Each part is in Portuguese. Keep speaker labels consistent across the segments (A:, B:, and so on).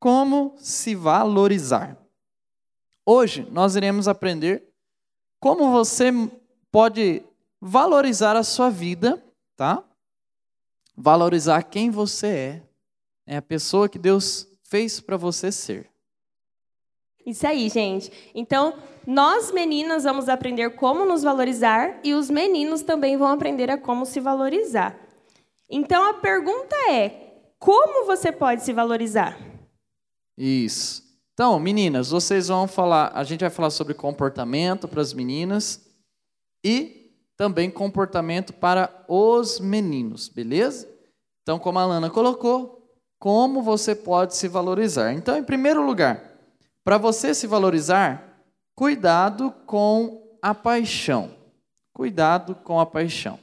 A: como se valorizar. Hoje nós iremos aprender como você pode valorizar a sua vida, tá? Valorizar quem você é, é a pessoa que Deus fez para você ser.
B: Isso aí, gente. Então, nós meninas vamos aprender como nos valorizar e os meninos também vão aprender a como se valorizar. Então, a pergunta é: como você pode se valorizar?
A: Isso. Então, meninas, vocês vão falar, a gente vai falar sobre comportamento para as meninas e também comportamento para os meninos, beleza? Então, como a Lana colocou, como você pode se valorizar? Então, em primeiro lugar, para você se valorizar, cuidado com a paixão. Cuidado com a paixão.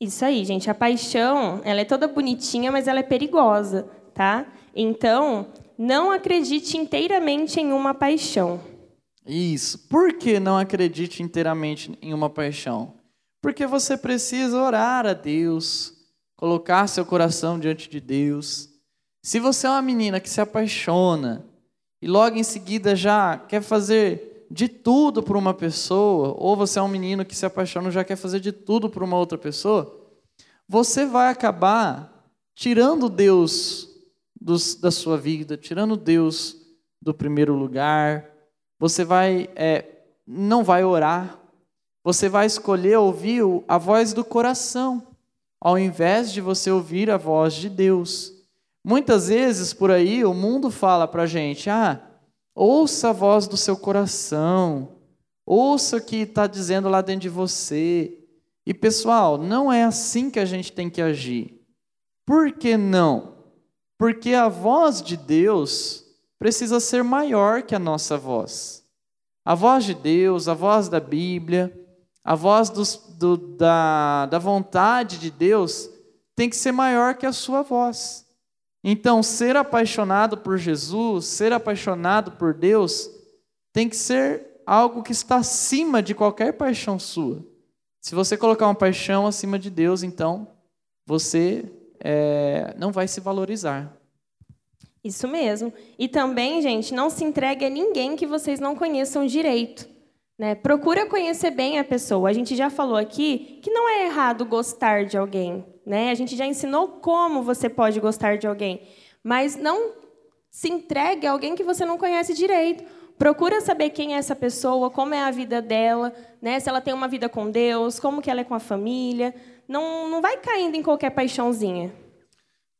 B: Isso aí, gente. A paixão, ela é toda bonitinha, mas ela é perigosa, tá? Então, não acredite inteiramente em uma paixão.
A: Isso. Por que não acredite inteiramente em uma paixão? Porque você precisa orar a Deus, colocar seu coração diante de Deus. Se você é uma menina que se apaixona, e logo em seguida já quer fazer de tudo por uma pessoa, ou você é um menino que se apaixona e já quer fazer de tudo por uma outra pessoa, você vai acabar tirando Deus dos, da sua vida, tirando Deus do primeiro lugar. Você vai é, não vai orar. Você vai escolher ouvir a voz do coração, ao invés de você ouvir a voz de Deus. Muitas vezes por aí o mundo fala para gente: ah, ouça a voz do seu coração, ouça o que está dizendo lá dentro de você. E pessoal, não é assim que a gente tem que agir. Por que não? Porque a voz de Deus precisa ser maior que a nossa voz. A voz de Deus, a voz da Bíblia, a voz dos, do, da, da vontade de Deus tem que ser maior que a sua voz. Então, ser apaixonado por Jesus, ser apaixonado por Deus, tem que ser algo que está acima de qualquer paixão sua. Se você colocar uma paixão acima de Deus, então você é, não vai se valorizar.
B: Isso mesmo. E também, gente, não se entregue a ninguém que vocês não conheçam direito. Né? Procura conhecer bem a pessoa. A gente já falou aqui que não é errado gostar de alguém. Né? A gente já ensinou como você pode gostar de alguém. Mas não se entregue a alguém que você não conhece direito. Procura saber quem é essa pessoa, como é a vida dela, né? se ela tem uma vida com Deus, como que ela é com a família. Não, não vai caindo em qualquer paixãozinha.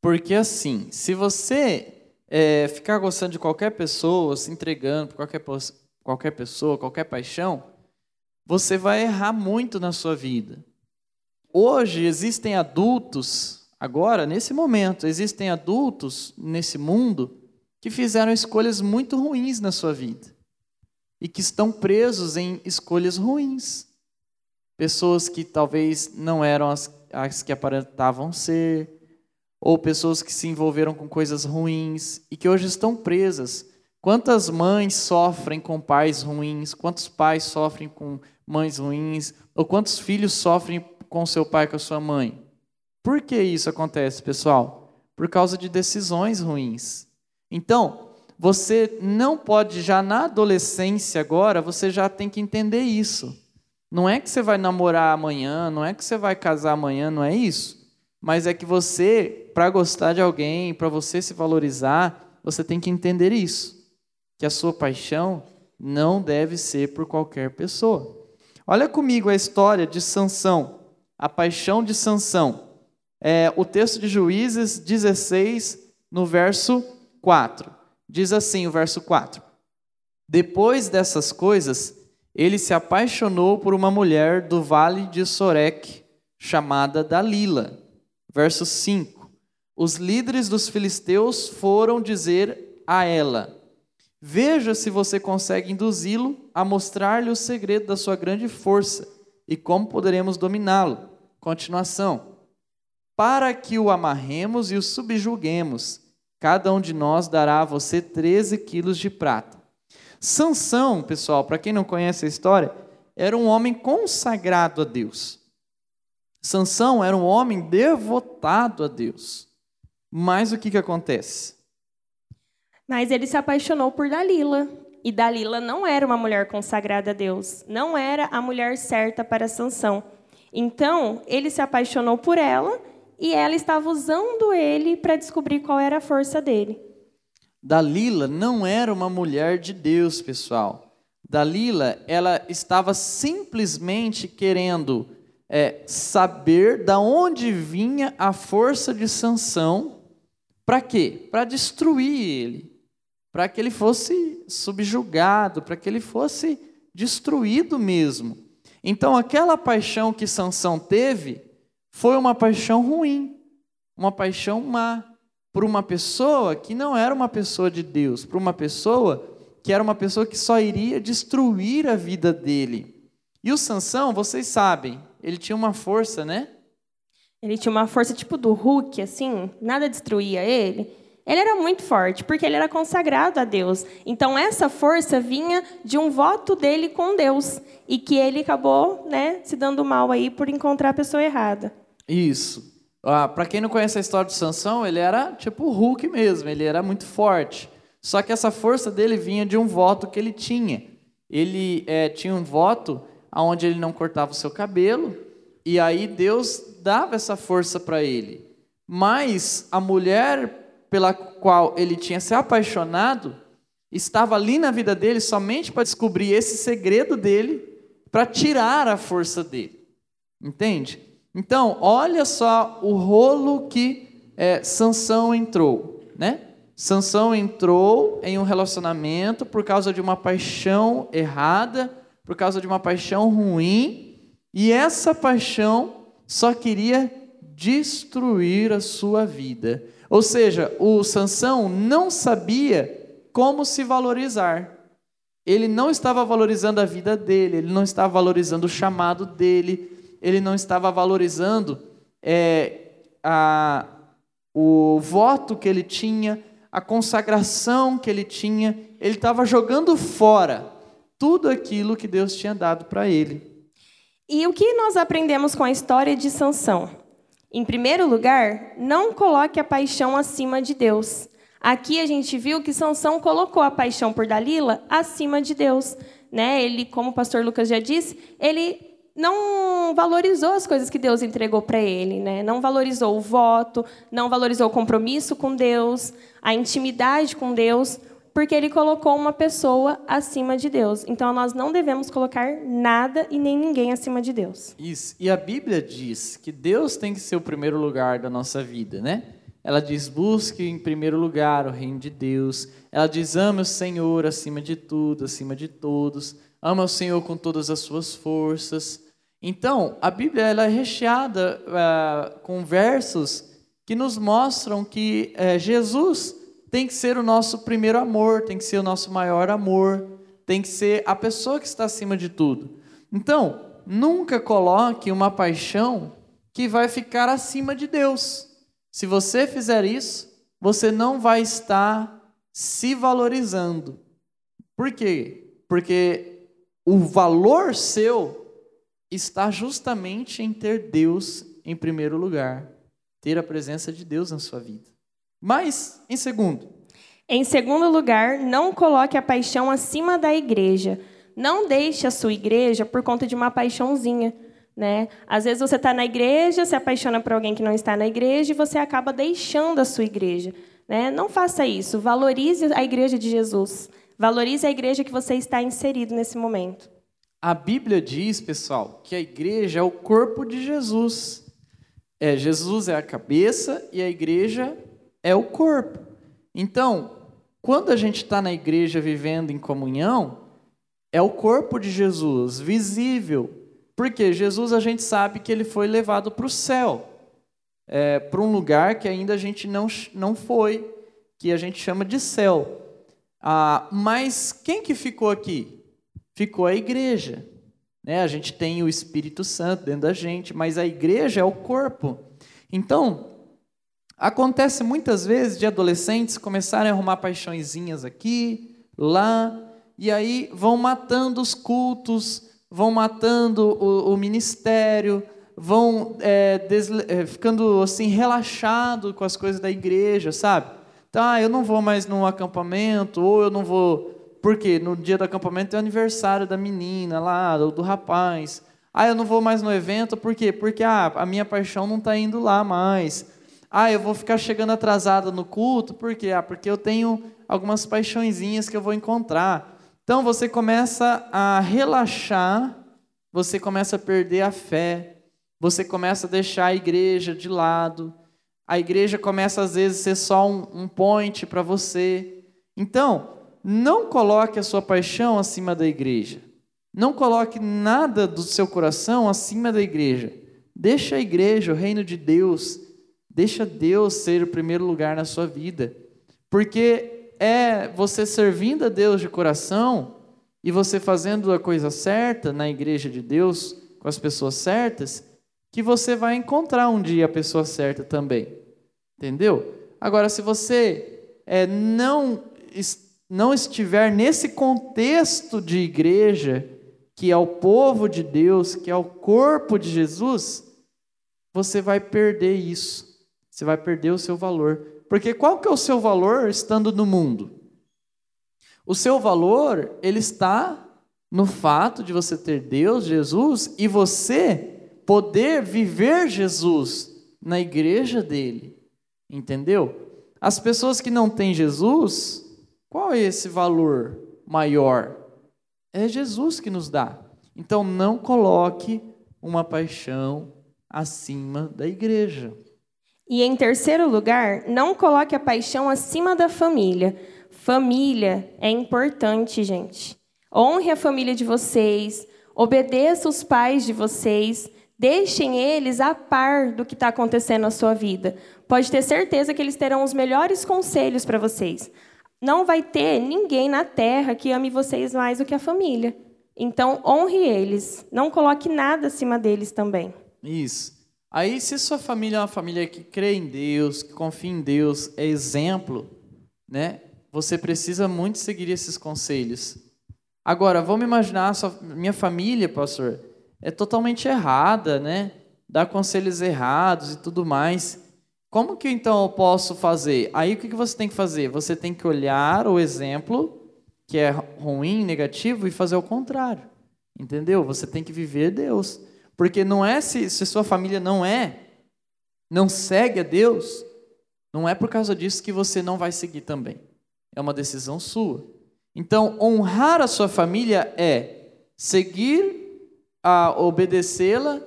A: Porque assim, se você é, ficar gostando de qualquer pessoa, se entregando por qualquer qualquer pessoa, qualquer paixão, você vai errar muito na sua vida. Hoje existem adultos, agora, nesse momento, existem adultos nesse mundo que fizeram escolhas muito ruins na sua vida e que estão presos em escolhas ruins. Pessoas que talvez não eram as, as que aparentavam ser, ou pessoas que se envolveram com coisas ruins e que hoje estão presas Quantas mães sofrem com pais ruins? Quantos pais sofrem com mães ruins? Ou quantos filhos sofrem com seu pai, com a sua mãe? Por que isso acontece, pessoal? Por causa de decisões ruins. Então, você não pode já na adolescência agora, você já tem que entender isso. Não é que você vai namorar amanhã, não é que você vai casar amanhã, não é isso. Mas é que você, para gostar de alguém, para você se valorizar, você tem que entender isso que a sua paixão não deve ser por qualquer pessoa. Olha comigo a história de Sansão, a paixão de Sansão. É, o texto de Juízes 16, no verso 4. Diz assim o verso 4. Depois dessas coisas, ele se apaixonou por uma mulher do vale de Sorek, chamada Dalila. Verso 5. Os líderes dos filisteus foram dizer a ela: Veja se você consegue induzi-lo a mostrar-lhe o segredo da sua grande força e como poderemos dominá-lo. Continuação. Para que o amarremos e o subjuguemos, cada um de nós dará a você 13 quilos de prata. Sansão, pessoal, para quem não conhece a história, era um homem consagrado a Deus. Sansão era um homem devotado a Deus. Mas o que, que acontece?
B: Mas ele se apaixonou por Dalila. E Dalila não era uma mulher consagrada a Deus, não era a mulher certa para Sansão. Então, ele se apaixonou por ela e ela estava usando ele para descobrir qual era a força dele.
A: Dalila não era uma mulher de Deus, pessoal. Dalila, ela estava simplesmente querendo é, saber da onde vinha a força de Sansão. Para quê? Para destruir ele, para que ele fosse subjugado, para que ele fosse destruído mesmo. Então, aquela paixão que Sansão teve foi uma paixão ruim, uma paixão má, por uma pessoa que não era uma pessoa de Deus, por uma pessoa que era uma pessoa que só iria destruir a vida dele. E o Sansão, vocês sabem, ele tinha uma força, né?
B: Ele tinha uma força tipo do Hulk, assim, nada destruía ele. Ele era muito forte, porque ele era consagrado a Deus. Então, essa força vinha de um voto dele com Deus. E que ele acabou né, se dando mal aí por encontrar a pessoa errada.
A: Isso. Ah, Para quem não conhece a história de Sansão, ele era tipo o Hulk mesmo, ele era muito forte. Só que essa força dele vinha de um voto que ele tinha. Ele é, tinha um voto onde ele não cortava o seu cabelo, e aí Deus dava essa força para ele. Mas a mulher pela qual ele tinha se apaixonado estava ali na vida dele somente para descobrir esse segredo dele, para tirar a força dele. Entende? Então, olha só o rolo que é, Sansão entrou, né? Sansão entrou em um relacionamento por causa de uma paixão errada, por causa de uma paixão ruim, e essa paixão só queria destruir a sua vida. Ou seja, o Sansão não sabia como se valorizar. Ele não estava valorizando a vida dele, ele não estava valorizando o chamado dele, ele não estava valorizando é, a, o voto que ele tinha, a consagração que ele tinha, ele estava jogando fora tudo aquilo que Deus tinha dado para ele.
B: E o que nós aprendemos com a história de Sansão? Em primeiro lugar, não coloque a paixão acima de Deus. Aqui a gente viu que Sansão colocou a paixão por Dalila acima de Deus, né? Ele, como o pastor Lucas já disse, ele não valorizou as coisas que Deus entregou para ele, né? Não valorizou o voto, não valorizou o compromisso com Deus, a intimidade com Deus, porque ele colocou uma pessoa acima de Deus. Então nós não devemos colocar nada e nem ninguém acima de Deus.
A: Isso. E a Bíblia diz que Deus tem que ser o primeiro lugar da nossa vida, né? Ela diz: busque em primeiro lugar o reino de Deus. Ela diz: ame o Senhor acima de tudo, acima de todos. Ama o Senhor com todas as suas forças. Então, a Bíblia ela é recheada uh, com versos que nos mostram que uh, Jesus tem que ser o nosso primeiro amor, tem que ser o nosso maior amor, tem que ser a pessoa que está acima de tudo. Então, nunca coloque uma paixão que vai ficar acima de Deus. Se você fizer isso, você não vai estar se valorizando. Por quê? Porque o valor seu está justamente em ter Deus em primeiro lugar, ter a presença de Deus na sua vida. Mas, em segundo,
B: em segundo lugar, não coloque a paixão acima da igreja. Não deixe a sua igreja por conta de uma paixãozinha. Né? Às vezes você está na igreja, se apaixona por alguém que não está na igreja e você acaba deixando a sua igreja. Né? Não faça isso. Valorize a igreja de Jesus. Valorize a igreja que você está inserido nesse momento.
A: A Bíblia diz, pessoal, que a igreja é o corpo de Jesus. É, Jesus é a cabeça e a igreja é o corpo. Então, quando a gente está na igreja vivendo em comunhão, é o corpo de Jesus visível. Porque Jesus a gente sabe que ele foi levado para o céu, é, para um lugar que ainda a gente não, não foi, que a gente chama de céu. Ah, mas quem que ficou aqui? Ficou a igreja. Né? A gente tem o Espírito Santo dentro da gente, mas a igreja é o corpo. Então, acontece muitas vezes de adolescentes começarem a arrumar paixõezinhas aqui, lá, e aí vão matando os cultos, vão matando o, o ministério, vão é, é, ficando assim relaxado com as coisas da igreja, sabe? Ah, eu não vou mais no acampamento, ou eu não vou. Porque no dia do acampamento é o aniversário da menina lá, do, do rapaz. Ah, eu não vou mais no evento, por quê? Porque ah, a minha paixão não está indo lá mais. Ah, eu vou ficar chegando atrasada no culto, por quê? Ah, porque eu tenho algumas paixõezinhas que eu vou encontrar. Então você começa a relaxar, você começa a perder a fé, você começa a deixar a igreja de lado, a igreja começa às vezes a ser só um, um point para você. Então, não coloque a sua paixão acima da igreja. Não coloque nada do seu coração acima da igreja. Deixa a igreja, o reino de Deus, deixa Deus ser o primeiro lugar na sua vida. Porque é você servindo a Deus de coração e você fazendo a coisa certa na igreja de Deus, com as pessoas certas, que você vai encontrar um dia a pessoa certa também. Entendeu? Agora, se você é, não, não estiver nesse contexto de igreja, que é o povo de Deus, que é o corpo de Jesus, você vai perder isso. Você vai perder o seu valor. Porque qual que é o seu valor estando no mundo? O seu valor, ele está no fato de você ter Deus, Jesus, e você poder viver Jesus na igreja dele. Entendeu? As pessoas que não têm Jesus, qual é esse valor maior? É Jesus que nos dá. Então não coloque uma paixão acima da igreja.
B: E em terceiro lugar, não coloque a paixão acima da família. Família é importante, gente. Honre a família de vocês, obedeça os pais de vocês, deixem eles a par do que está acontecendo na sua vida. Pode ter certeza que eles terão os melhores conselhos para vocês. Não vai ter ninguém na terra que ame vocês mais do que a família. Então, honre eles. Não coloque nada acima deles também.
A: Isso. Aí, se sua família é uma família que crê em Deus, que confia em Deus, é exemplo, né? Você precisa muito seguir esses conselhos. Agora, vamos imaginar, sua, minha família, pastor, é totalmente errada, né? Dá conselhos errados e tudo mais. Como que então eu posso fazer? Aí o que você tem que fazer? Você tem que olhar o exemplo que é ruim, negativo, e fazer o contrário. Entendeu? Você tem que viver Deus. Porque não é se, se sua família não é, não segue a Deus, não é por causa disso que você não vai seguir também. É uma decisão sua. Então, honrar a sua família é seguir, a obedecê-la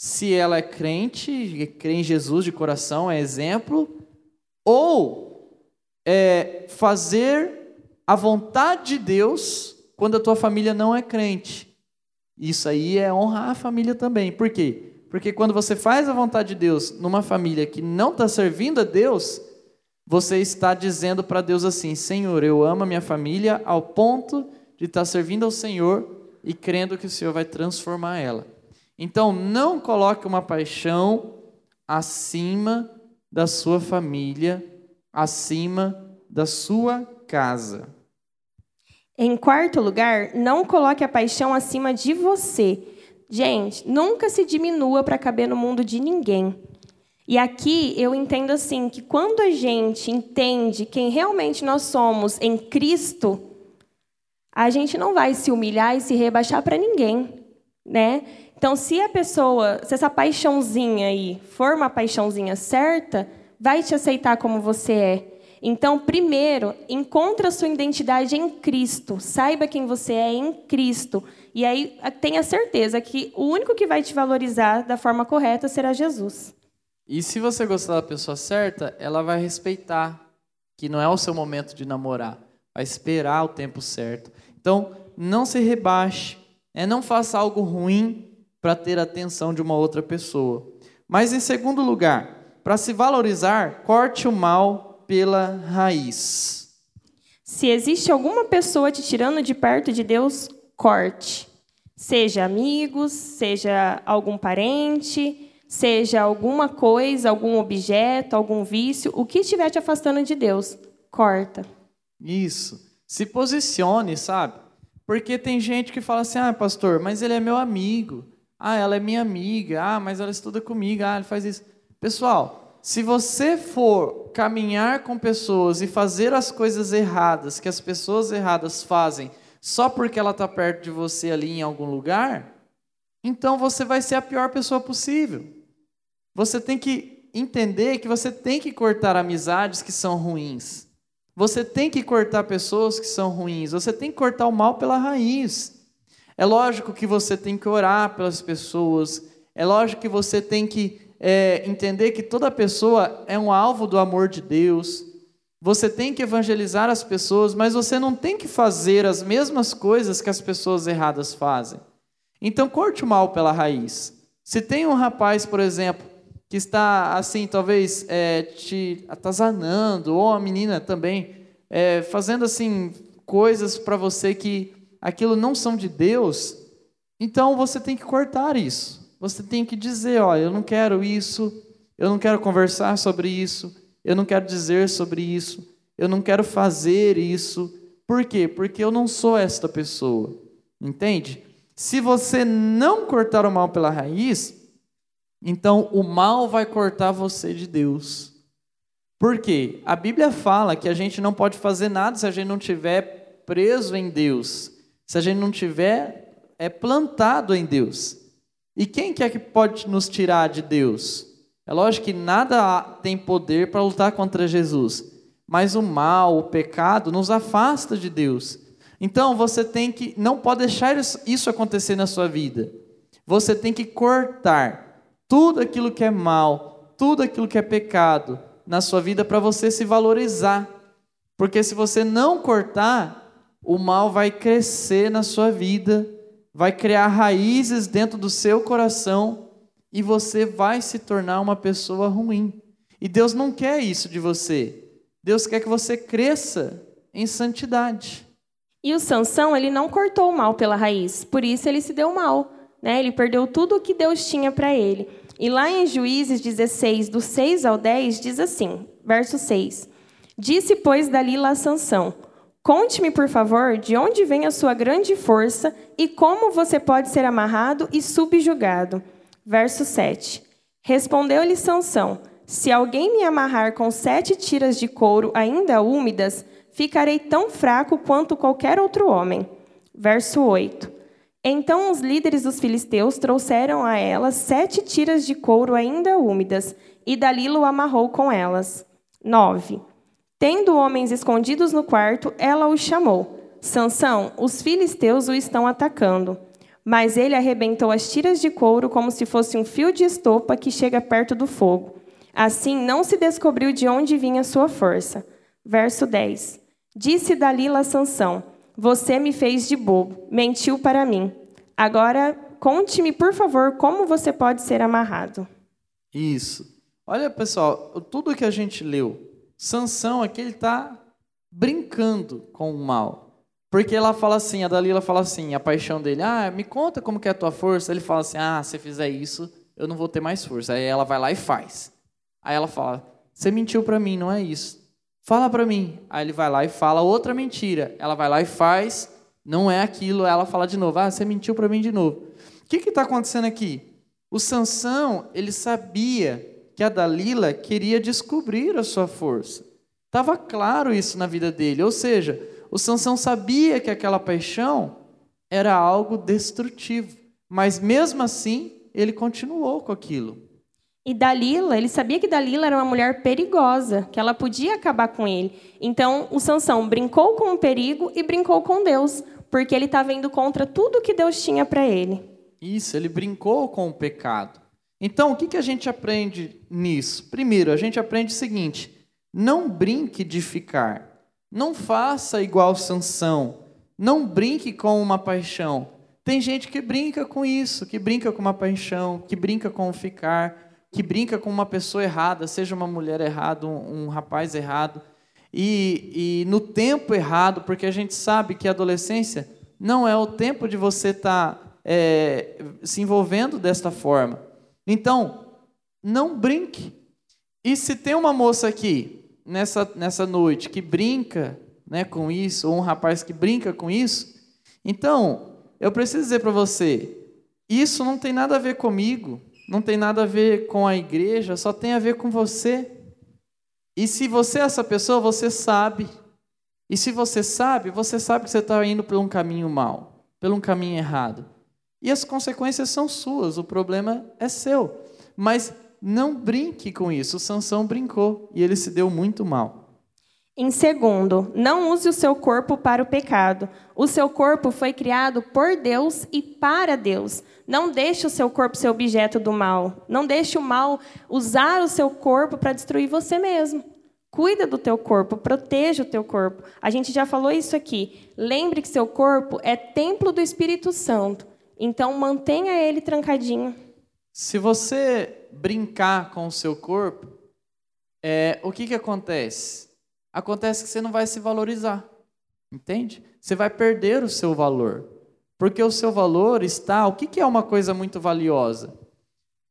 A: se ela é crente, crê em Jesus de coração, é exemplo, ou é, fazer a vontade de Deus quando a tua família não é crente. Isso aí é honrar a família também. Por quê? Porque quando você faz a vontade de Deus numa família que não está servindo a Deus, você está dizendo para Deus assim: Senhor, eu amo a minha família ao ponto de estar tá servindo ao Senhor e crendo que o Senhor vai transformar ela. Então, não coloque uma paixão acima da sua família, acima da sua casa.
B: Em quarto lugar, não coloque a paixão acima de você. Gente, nunca se diminua para caber no mundo de ninguém. E aqui eu entendo assim que quando a gente entende quem realmente nós somos em Cristo, a gente não vai se humilhar e se rebaixar para ninguém, né? Então, se a pessoa, se essa paixãozinha aí for uma paixãozinha certa, vai te aceitar como você é. Então, primeiro, encontre a sua identidade em Cristo. Saiba quem você é em Cristo. E aí tenha certeza que o único que vai te valorizar da forma correta será Jesus.
A: E se você gostar da pessoa certa, ela vai respeitar que não é o seu momento de namorar. Vai esperar o tempo certo. Então, não se rebaixe. É, não faça algo ruim para ter a atenção de uma outra pessoa. Mas, em segundo lugar, para se valorizar, corte o mal pela raiz.
B: Se existe alguma pessoa te tirando de perto de Deus, corte. Seja amigos, seja algum parente, seja alguma coisa, algum objeto, algum vício, o que estiver te afastando de Deus, corta.
A: Isso. Se posicione, sabe? Porque tem gente que fala assim: ah, pastor, mas ele é meu amigo. Ah, ela é minha amiga. Ah, mas ela estuda comigo. Ah, ele faz isso. Pessoal, Se você for caminhar com pessoas e fazer as coisas erradas que as pessoas erradas fazem só porque ela está perto de você ali em algum lugar, então você vai ser a pior pessoa possível. Você tem que entender que você tem que cortar amizades que são ruins. Você tem que cortar pessoas que são ruins. Você tem que cortar o mal pela raiz. É lógico que você tem que orar pelas pessoas. É lógico que você tem que é, entender que toda pessoa é um alvo do amor de Deus. Você tem que evangelizar as pessoas, mas você não tem que fazer as mesmas coisas que as pessoas erradas fazem. Então, corte o mal pela raiz. Se tem um rapaz, por exemplo, que está assim, talvez é, te atazanando, ou a menina também, é, fazendo assim coisas para você que aquilo não são de Deus, então você tem que cortar isso. Você tem que dizer, ó, eu não quero isso, eu não quero conversar sobre isso, eu não quero dizer sobre isso, eu não quero fazer isso. Por quê? Porque eu não sou esta pessoa. Entende? Se você não cortar o mal pela raiz, então o mal vai cortar você de Deus. Por quê? A Bíblia fala que a gente não pode fazer nada se a gente não tiver preso em Deus, se a gente não tiver é plantado em Deus. E quem que é que pode nos tirar de Deus? É lógico que nada tem poder para lutar contra Jesus, mas o mal, o pecado nos afasta de Deus. Então você tem que não pode deixar isso acontecer na sua vida. Você tem que cortar tudo aquilo que é mal, tudo aquilo que é pecado na sua vida para você se valorizar. Porque se você não cortar, o mal vai crescer na sua vida, vai criar raízes dentro do seu coração e você vai se tornar uma pessoa ruim. E Deus não quer isso de você. Deus quer que você cresça em santidade.
B: E o Sansão, ele não cortou o mal pela raiz, por isso ele se deu mal. Né? Ele perdeu tudo o que Deus tinha para ele. E lá em Juízes 16, do 6 ao 10, diz assim, verso 6. Disse, pois, Dalila a Sansão, Conte-me, por favor, de onde vem a sua grande força e como você pode ser amarrado e subjugado. Verso 7. Respondeu-lhe Sansão: Se alguém me amarrar com sete tiras de couro ainda úmidas, ficarei tão fraco quanto qualquer outro homem. Verso 8. Então os líderes dos filisteus trouxeram a ela sete tiras de couro ainda úmidas, e Dalila o amarrou com elas. 9. Tendo homens escondidos no quarto, ela o chamou: Sansão, os filisteus o estão atacando. Mas ele arrebentou as tiras de couro como se fosse um fio de estopa que chega perto do fogo. Assim não se descobriu de onde vinha sua força. Verso 10. Disse Dalila a Sansão: Você me fez de bobo, mentiu para mim. Agora conte-me, por favor, como você pode ser amarrado.
A: Isso. Olha, pessoal, tudo que a gente leu, Sansão aqui ele está brincando com o mal. Porque ela fala assim, a Dalila fala assim, a paixão dele, ah, me conta como que é a tua força. Ele fala assim, ah, se fizer isso, eu não vou ter mais força. Aí ela vai lá e faz. Aí ela fala, você mentiu para mim, não é isso. Fala para mim. Aí ele vai lá e fala outra mentira. Ela vai lá e faz, não é aquilo. Ela fala de novo, ah, você mentiu para mim de novo. O que está acontecendo aqui? O Sansão, ele sabia que a Dalila queria descobrir a sua força. Estava claro isso na vida dele. Ou seja, o Sansão sabia que aquela paixão era algo destrutivo, mas mesmo assim ele continuou com aquilo.
B: E Dalila, ele sabia que Dalila era uma mulher perigosa, que ela podia acabar com ele. Então, o Sansão brincou com o perigo e brincou com Deus, porque ele estava indo contra tudo que Deus tinha para ele.
A: Isso, ele brincou com o pecado. Então, o que, que a gente aprende nisso? Primeiro, a gente aprende o seguinte: não brinque de ficar. Não faça igual Sansão. Não brinque com uma paixão. Tem gente que brinca com isso, que brinca com uma paixão, que brinca com ficar, que brinca com uma pessoa errada, seja uma mulher errada, um, um rapaz errado, e, e, no tempo errado, porque a gente sabe que a adolescência não é o tempo de você estar tá, é, se envolvendo desta forma. Então, não brinque. E se tem uma moça aqui nessa, nessa noite que brinca né, com isso, ou um rapaz que brinca com isso, então, eu preciso dizer para você, isso não tem nada a ver comigo, não tem nada a ver com a igreja, só tem a ver com você. E se você é essa pessoa, você sabe. E se você sabe, você sabe que você está indo por um caminho mal, por um caminho errado. E as consequências são suas, o problema é seu. Mas não brinque com isso. Sansão brincou e ele se deu muito mal.
B: Em segundo, não use o seu corpo para o pecado. O seu corpo foi criado por Deus e para Deus. Não deixe o seu corpo ser objeto do mal. Não deixe o mal usar o seu corpo para destruir você mesmo. Cuida do teu corpo, proteja o teu corpo. A gente já falou isso aqui. Lembre que seu corpo é templo do Espírito Santo. Então mantenha ele trancadinho.
A: Se você brincar com o seu corpo, é, o que, que acontece? acontece que você não vai se valorizar. Entende? Você vai perder o seu valor. Porque o seu valor está. O que é uma coisa muito valiosa?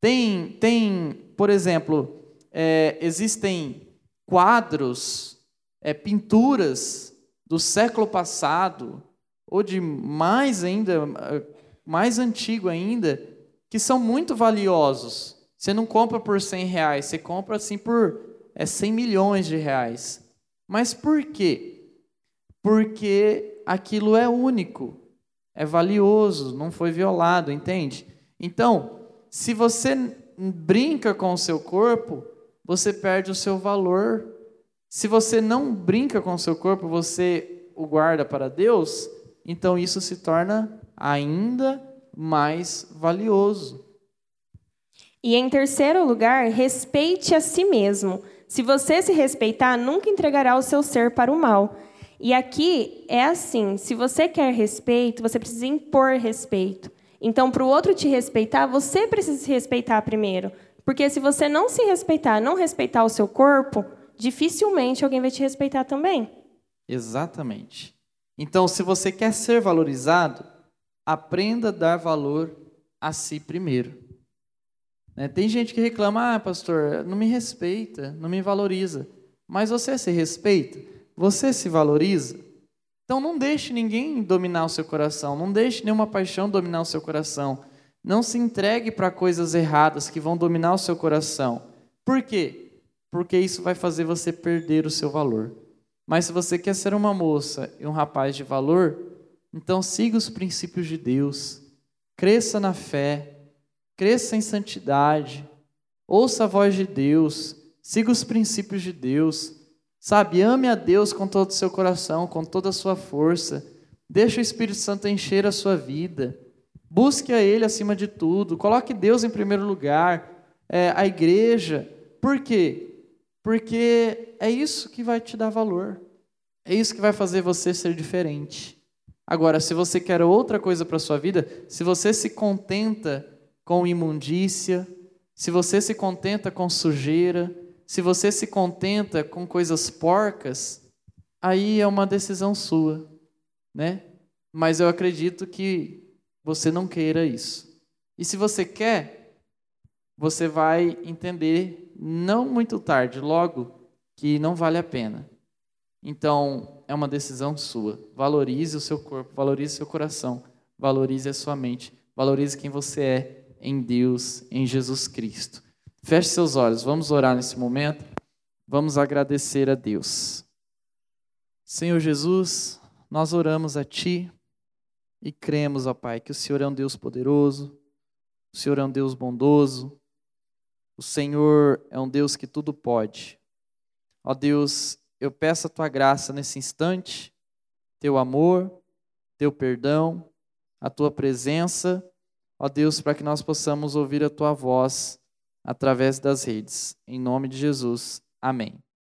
A: Tem, tem por exemplo, é, existem quadros, é, pinturas do século passado, ou de mais ainda, mais antigo ainda, que são muito valiosos. Você não compra por 100 reais, você compra assim por é, 100 milhões de reais. Mas por quê? Porque aquilo é único, é valioso, não foi violado, entende? Então, se você brinca com o seu corpo, você perde o seu valor. Se você não brinca com o seu corpo, você o guarda para Deus, então isso se torna ainda mais valioso.
B: E em terceiro lugar, respeite a si mesmo. Se você se respeitar, nunca entregará o seu ser para o mal. E aqui é assim: se você quer respeito, você precisa impor respeito. Então, para o outro te respeitar, você precisa se respeitar primeiro. Porque se você não se respeitar, não respeitar o seu corpo, dificilmente alguém vai te respeitar também.
A: Exatamente. Então, se você quer ser valorizado, aprenda a dar valor a si primeiro. Né? Tem gente que reclama, ah, pastor, não me respeita, não me valoriza. Mas você se respeita? Você se valoriza? Então não deixe ninguém dominar o seu coração, não deixe nenhuma paixão dominar o seu coração. Não se entregue para coisas erradas que vão dominar o seu coração. Por quê? Porque isso vai fazer você perder o seu valor. Mas se você quer ser uma moça e um rapaz de valor, então siga os princípios de Deus, cresça na fé, cresça em santidade, ouça a voz de Deus, siga os princípios de Deus, sabe? Ame a Deus com todo o seu coração, com toda a sua força, deixe o Espírito Santo encher a sua vida, busque a Ele acima de tudo, coloque Deus em primeiro lugar, é, a igreja, por quê? Porque é isso que vai te dar valor, é isso que vai fazer você ser diferente. Agora, se você quer outra coisa para a sua vida, se você se contenta com imundícia, se você se contenta com sujeira, se você se contenta com coisas porcas, aí é uma decisão sua, né? Mas eu acredito que você não queira isso. E se você quer, você vai entender não muito tarde, logo, que não vale a pena. Então, é uma decisão sua. Valorize o seu corpo, valorize o seu coração, valorize a sua mente, valorize quem você é em Deus, em Jesus Cristo. Feche seus olhos, vamos orar nesse momento. Vamos agradecer a Deus. Senhor Jesus, nós oramos a Ti e cremos, ó Pai, que o Senhor é um Deus poderoso, o Senhor é um Deus bondoso, o Senhor é um Deus que tudo pode. Ó Deus, eu peço a Tua graça nesse instante, Teu amor, Teu perdão, a Tua presença Ó Deus, para que nós possamos ouvir a tua voz através das redes. Em nome de Jesus. Amém.